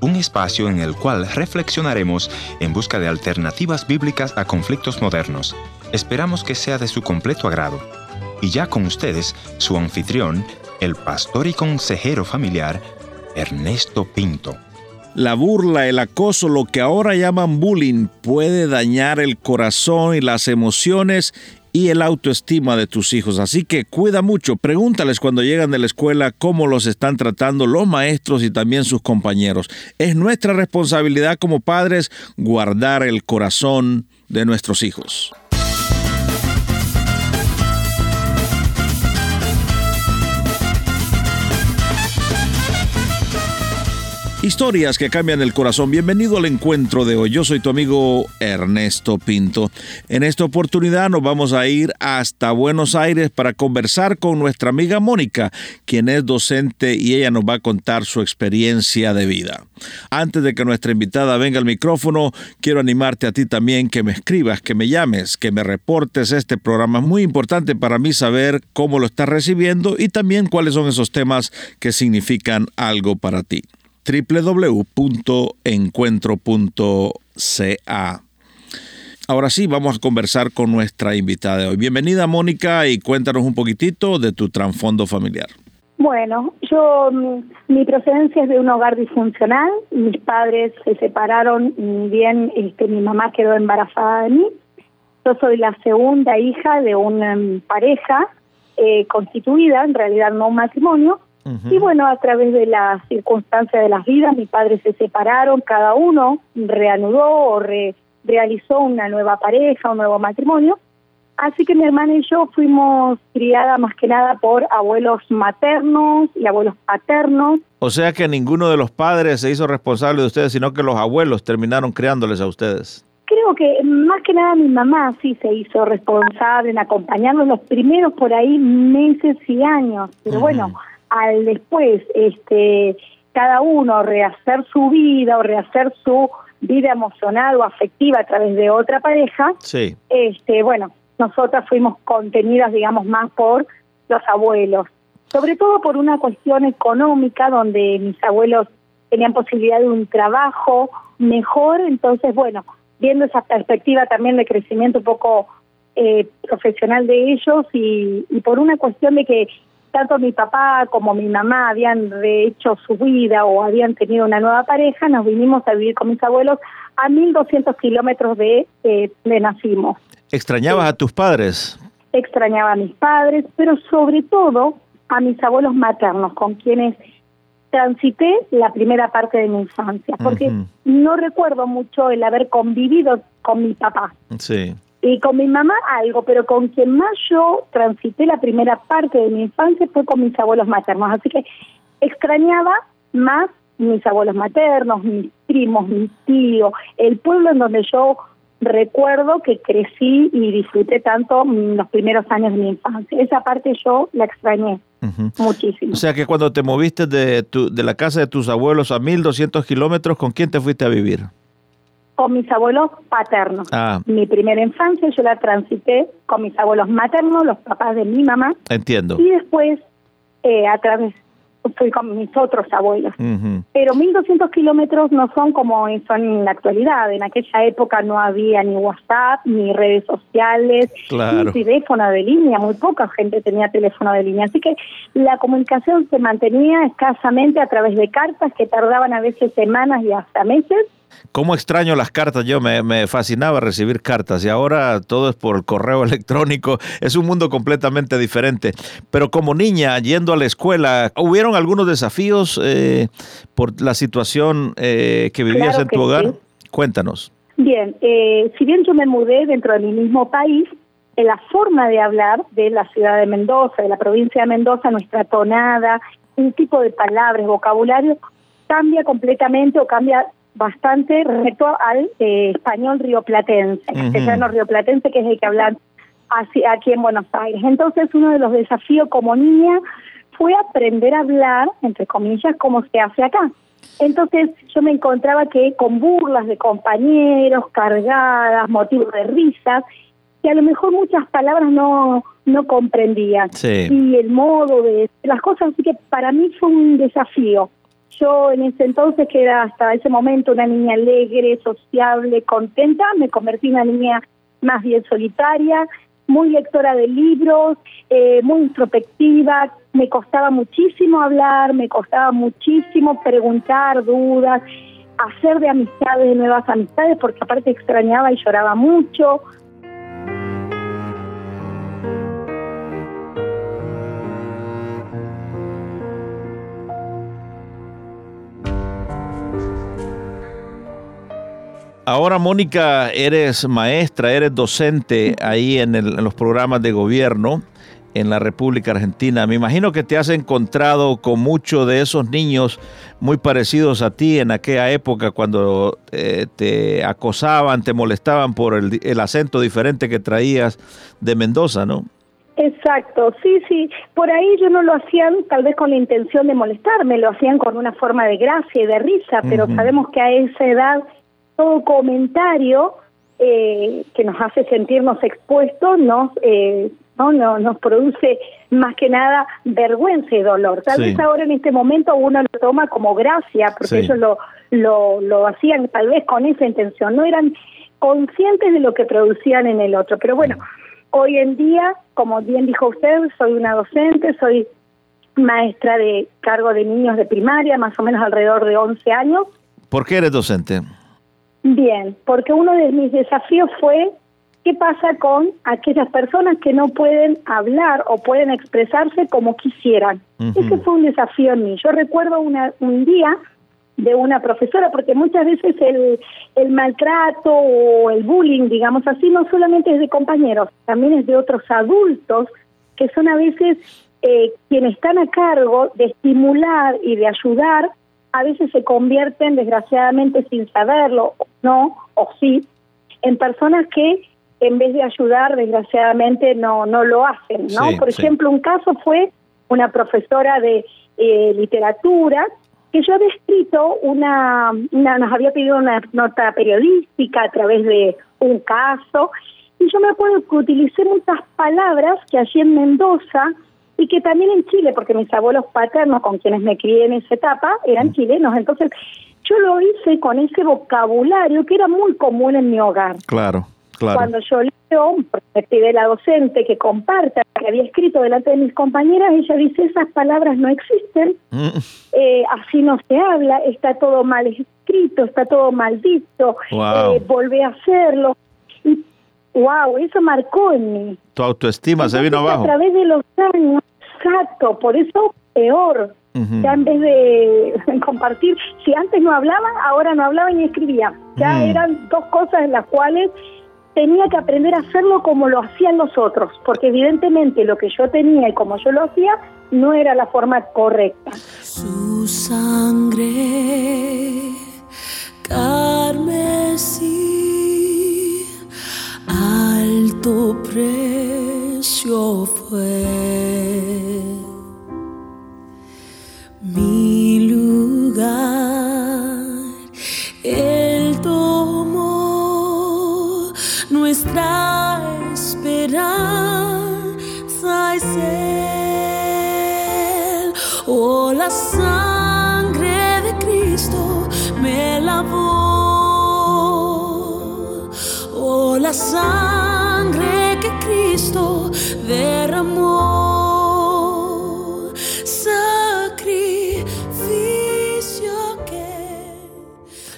Un espacio en el cual reflexionaremos en busca de alternativas bíblicas a conflictos modernos. Esperamos que sea de su completo agrado. Y ya con ustedes, su anfitrión, el pastor y consejero familiar, Ernesto Pinto. La burla, el acoso, lo que ahora llaman bullying, puede dañar el corazón y las emociones y el autoestima de tus hijos. Así que cuida mucho, pregúntales cuando llegan de la escuela cómo los están tratando los maestros y también sus compañeros. Es nuestra responsabilidad como padres guardar el corazón de nuestros hijos. Historias que cambian el corazón. Bienvenido al encuentro de hoy. Yo soy tu amigo Ernesto Pinto. En esta oportunidad nos vamos a ir hasta Buenos Aires para conversar con nuestra amiga Mónica, quien es docente y ella nos va a contar su experiencia de vida. Antes de que nuestra invitada venga al micrófono, quiero animarte a ti también que me escribas, que me llames, que me reportes este programa. Es muy importante para mí saber cómo lo estás recibiendo y también cuáles son esos temas que significan algo para ti www.encuentro.ca. Ahora sí, vamos a conversar con nuestra invitada de hoy. Bienvenida, Mónica, y cuéntanos un poquitito de tu trasfondo familiar. Bueno, yo, mm, mi procedencia es de un hogar disfuncional. Mis padres se separaron, bien este, mi mamá quedó embarazada de mí. Yo soy la segunda hija de una mm, pareja eh, constituida, en realidad no un matrimonio, y bueno, a través de las circunstancias de las vidas, mis padres se separaron, cada uno reanudó o realizó una nueva pareja, un nuevo matrimonio. Así que mi hermana y yo fuimos criadas más que nada por abuelos maternos y abuelos paternos. O sea que ninguno de los padres se hizo responsable de ustedes, sino que los abuelos terminaron criándoles a ustedes. Creo que más que nada mi mamá sí se hizo responsable en acompañarnos los primeros por ahí meses y años. Pero bueno, al después este cada uno rehacer su vida o rehacer su vida emocional o afectiva a través de otra pareja, sí. este bueno, nosotras fuimos contenidas, digamos, más por los abuelos, sobre todo por una cuestión económica donde mis abuelos tenían posibilidad de un trabajo mejor, entonces, bueno, viendo esa perspectiva también de crecimiento un poco eh, profesional de ellos y, y por una cuestión de que tanto mi papá como mi mamá habían rehecho su vida o habían tenido una nueva pareja, nos vinimos a vivir con mis abuelos a 1200 kilómetros de eh, donde nacimos. ¿Extrañabas a tus padres? Extrañaba a mis padres, pero sobre todo a mis abuelos maternos, con quienes transité la primera parte de mi infancia, porque no recuerdo mucho el haber convivido con mi papá. Sí y con mi mamá algo, pero con quien más yo transité la primera parte de mi infancia fue con mis abuelos maternos, así que extrañaba más mis abuelos maternos, mis primos, mis tíos, el pueblo en donde yo recuerdo que crecí y disfruté tanto los primeros años de mi infancia. Esa parte yo la extrañé muchísimo. O sea que cuando te moviste de, tu, de la casa de tus abuelos a 1200 kilómetros, ¿con quién te fuiste a vivir? Con mis abuelos paternos. Ah. Mi primera infancia yo la transité con mis abuelos maternos, los papás de mi mamá. Entiendo. Y después, eh, a través, fui con mis otros abuelos. Pero 1200 kilómetros no son como son en la actualidad. En aquella época no había ni WhatsApp, ni redes sociales, ni teléfono de línea. Muy poca gente tenía teléfono de línea. Así que la comunicación se mantenía escasamente a través de cartas que tardaban a veces semanas y hasta meses ¿Cómo extraño las cartas? Yo me, fascinaba recibir cartas y ahora todo es por correo electrónico. Es un mundo completamente diferente. Pero como niña, yendo a la escuela, ¿hubieron algunos desafíos eh, por la situación eh, que vivías en tu hogar? Cuéntanos. Bien, eh, si bien yo me mudé dentro de mi mismo país, la forma de hablar de la ciudad de Mendoza, de la provincia de Mendoza, nuestra tonada, un tipo de palabras, vocabulario, cambia completamente o cambia bastante respecto al eh, español rioplatense, castellano rioplatense, que es el que hablan así, aquí en Buenos Aires. Entonces, uno de los desafíos como niña fue aprender a hablar, entre comillas, como se hace acá. Entonces, yo me encontraba que con burlas de compañeros, cargadas, motivos de risas, que a lo mejor muchas palabras no, no comprendía. Y el modo de las cosas, así que para mí fue un desafío yo en ese entonces, que era hasta ese momento una niña alegre, sociable, contenta, me convertí en una niña más bien solitaria, muy lectora de libros, eh, muy introspectiva, me costaba muchísimo hablar, me costaba muchísimo preguntar dudas, hacer de amistades, de nuevas amistades, porque aparte extrañaba y lloraba mucho. Ahora, Mónica, eres maestra, eres docente ahí en, los programas de gobierno en la República Argentina. Me imagino que te has encontrado con muchos de esos niños muy parecidos a ti en aquella época cuando eh, te acosaban, te molestaban por el, el, acento diferente que traías de Mendoza, ¿no? Exacto, sí, sí. Por ahí yo no lo hacían tal vez con la intención de molestarme, lo hacían con una forma de gracia y de risa, pero sabemos que a esa edad todo comentario eh, que nos hace sentirnos expuestos nos eh, no, no nos produce más que nada vergüenza y dolor. Tal vez ahora en este momento uno lo toma como gracia, porque ellos lo, lo, lo hacían tal vez con esa intención, no eran conscientes de lo que producían en el otro. Pero bueno, hoy en día, como bien dijo usted, soy una docente, soy maestra de cargo de niños de primaria, más o menos alrededor de 11 años. ¿Por qué eres docente? Bien, porque uno de mis desafíos fue qué pasa con aquellas personas que no pueden hablar o pueden expresarse como quisieran. Ese fue un desafío en mí. Yo recuerdo una, un día de una profesora, porque muchas veces el, el maltrato o el bullying, digamos así, no solamente es de compañeros, también es de otros adultos que son a veces eh, quienes están a cargo de estimular y de ayudar a veces se convierten, desgraciadamente sin saberlo, no, o sí, en personas que en vez de ayudar, desgraciadamente no, no lo hacen, ¿no? Por ejemplo, un caso fue una profesora de eh, literatura que yo había escrito una, una, nos había pedido una nota periodística a través de un caso, y yo me acuerdo que utilicé muchas palabras que allí en Mendoza y que también en Chile, porque mis abuelos paternos con quienes me crié en esa etapa eran chilenos, entonces yo lo hice con ese vocabulario que era muy común en mi hogar. Claro, claro. Cuando yo leo, me pide la docente que comparta que había escrito delante de mis compañeras, ella dice, esas palabras no existen, mm. eh, así no se habla, está todo mal escrito, está todo mal dicho, eh, volvé a hacerlo. Wow, eso marcó en mí. Tu autoestima se vino abajo. A través de los años, exacto, por eso peor. Ya en vez de compartir, si antes no hablaba, ahora no hablaba ni escribía. Ya eran dos cosas en las cuales tenía que aprender a hacerlo como lo hacían los otros, porque evidentemente lo que yo tenía y como yo lo hacía no era la forma correcta. Su sangre carmesí alto precio fue mi lugar. Él tomó nuestra esperanza es Él. Oh, la sangre de Cristo me lavó. La sangre que Cristo derramó.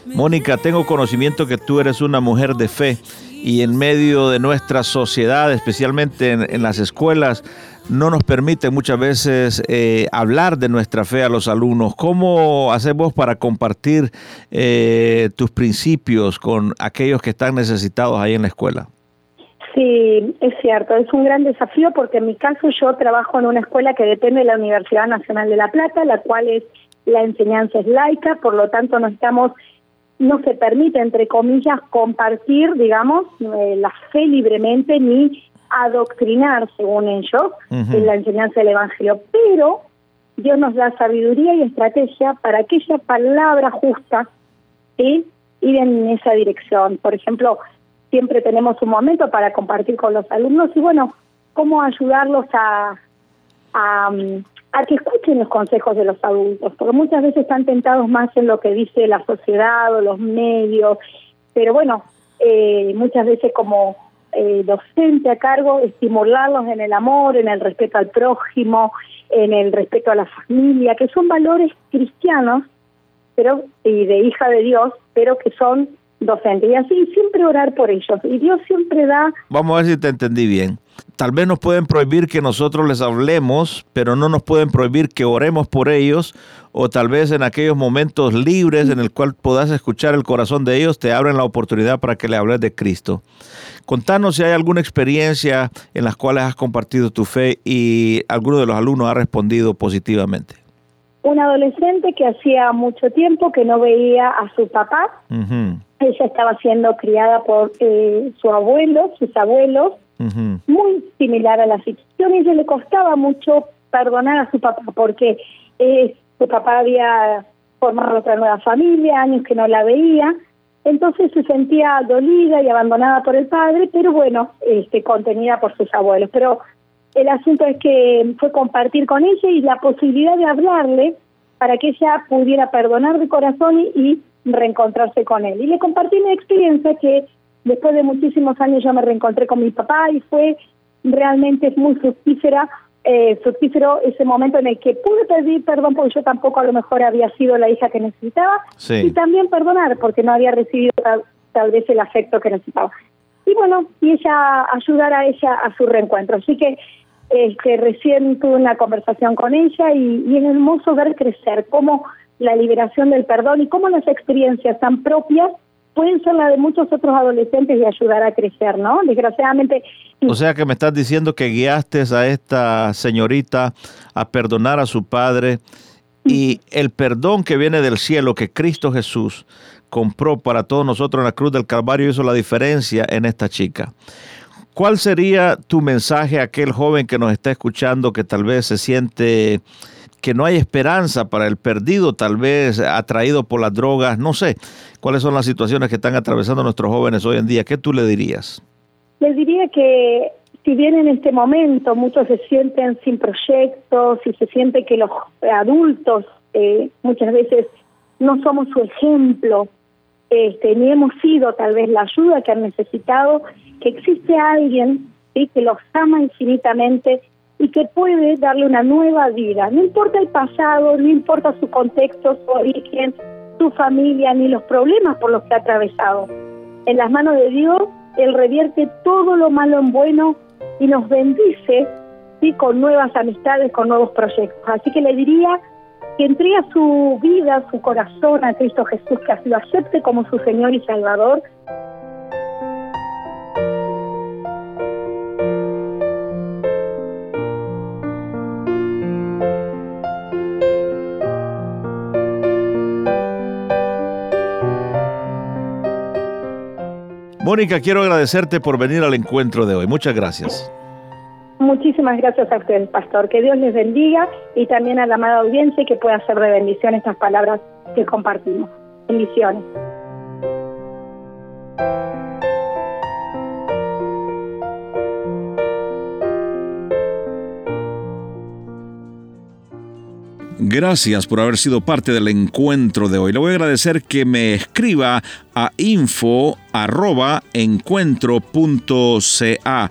Mónica, tengo conocimiento que tú eres una mujer de fe y en medio de nuestra sociedad, especialmente en, las escuelas, no nos permite muchas veces eh, hablar de nuestra fe a los alumnos. ¿Cómo hacemos para compartir eh, tus principios con aquellos que están necesitados ahí en la escuela? Sí, es cierto, es un gran desafío porque en mi caso yo trabajo en una escuela que depende de la Universidad Nacional de La Plata, la cual es la enseñanza es laica, por lo tanto no estamos no se permite, entre comillas, compartir, digamos, eh, la fe libremente ni adoctrinar, según ellos, en la enseñanza del Evangelio. Pero Dios nos da sabiduría y estrategia para aquella palabra justa y ir en esa dirección. Por ejemplo, siempre tenemos un momento para compartir con los alumnos y, bueno, cómo ayudarlos a, a, a que escuchen los consejos de los adultos, porque muchas veces están tentados más en lo que dice la sociedad o los medios, pero bueno, eh, muchas veces como eh, docente a cargo, estimularlos en el amor, en el respeto al prójimo, en el respeto a la familia, que son valores cristianos pero y de hija de Dios, pero que son docentes. Y así siempre orar por ellos. Y Dios siempre da... Vamos a ver si te entendí bien. Tal vez nos pueden prohibir que nosotros les hablemos, pero no nos pueden prohibir que oremos por ellos, o tal vez en aquellos momentos libres en el cual puedas escuchar el corazón de ellos, te abren la oportunidad para que le hables de Cristo. Contanos si hay alguna experiencia en las cuales has compartido tu fe y alguno de los alumnos ha respondido positivamente una adolescente que hacía mucho tiempo que no veía a su papá. Ella estaba siendo criada por eh, su abuelo, sus abuelos, muy similar a la situación. Y ella le costaba mucho perdonar a su papá porque eh, su papá había formado otra nueva familia, años que no la veía. Entonces se sentía dolida y abandonada por el padre, pero bueno, este, contenida por sus abuelos. Pero el asunto es que fue compartir con ella y la posibilidad de hablarle para que ella pudiera perdonar de corazón y, reencontrarse con él. Y le compartí mi experiencia que después de muchísimos años yo me reencontré con mi papá y fue realmente muy fructífera, eh, fructífero ese momento en el que pude pedir perdón porque yo tampoco a lo mejor había sido la hija que necesitaba y también perdonar porque no había recibido tal vez el afecto que necesitaba y bueno, y ella ayudar a ella a su reencuentro. Así que este, recién tuve una conversación con ella y, es hermoso ver crecer cómo la liberación del perdón y cómo las experiencias tan propias pueden ser las de muchos otros adolescentes y ayudar a crecer, ¿no? Desgraciadamente. O sea que me estás diciendo que guiaste a esta señorita a perdonar a su padre y el perdón que viene del cielo, que Cristo Jesús compró para todos nosotros en la cruz del Calvario hizo la diferencia en esta chica. ¿Cuál sería tu mensaje a aquel joven que nos está escuchando que tal vez se siente que no hay esperanza para el perdido, tal vez atraído por las drogas? No sé, ¿cuáles son las situaciones que están atravesando nuestros jóvenes hoy en día? ¿Qué tú le dirías? Les diría que si bien en este momento muchos se sienten sin proyectos y se siente que los adultos eh, muchas veces no somos su ejemplo este, ni hemos sido tal vez la ayuda que han necesitado, que existe alguien ¿sí? que los ama infinitamente y que puede darle una nueva vida. No importa el pasado, no importa su contexto, su origen, su familia, ni los problemas por los que ha atravesado. En las manos de Dios, Él revierte todo lo malo en bueno y nos bendice ¿sí? con nuevas amistades, con nuevos proyectos. Así que le diría que entrega su vida, su corazón a Cristo Jesús, que lo acepte como su Señor y Salvador. Mónica, quiero agradecerte por venir al encuentro de hoy. Muchas gracias. Muchísimas gracias a usted, pastor. Que Dios les bendiga y también a la amada audiencia y que pueda hacer de bendición estas palabras que compartimos. Bendiciones. Gracias por haber sido parte del encuentro de hoy. Le voy a agradecer que me escriba a info.encuentro.ca.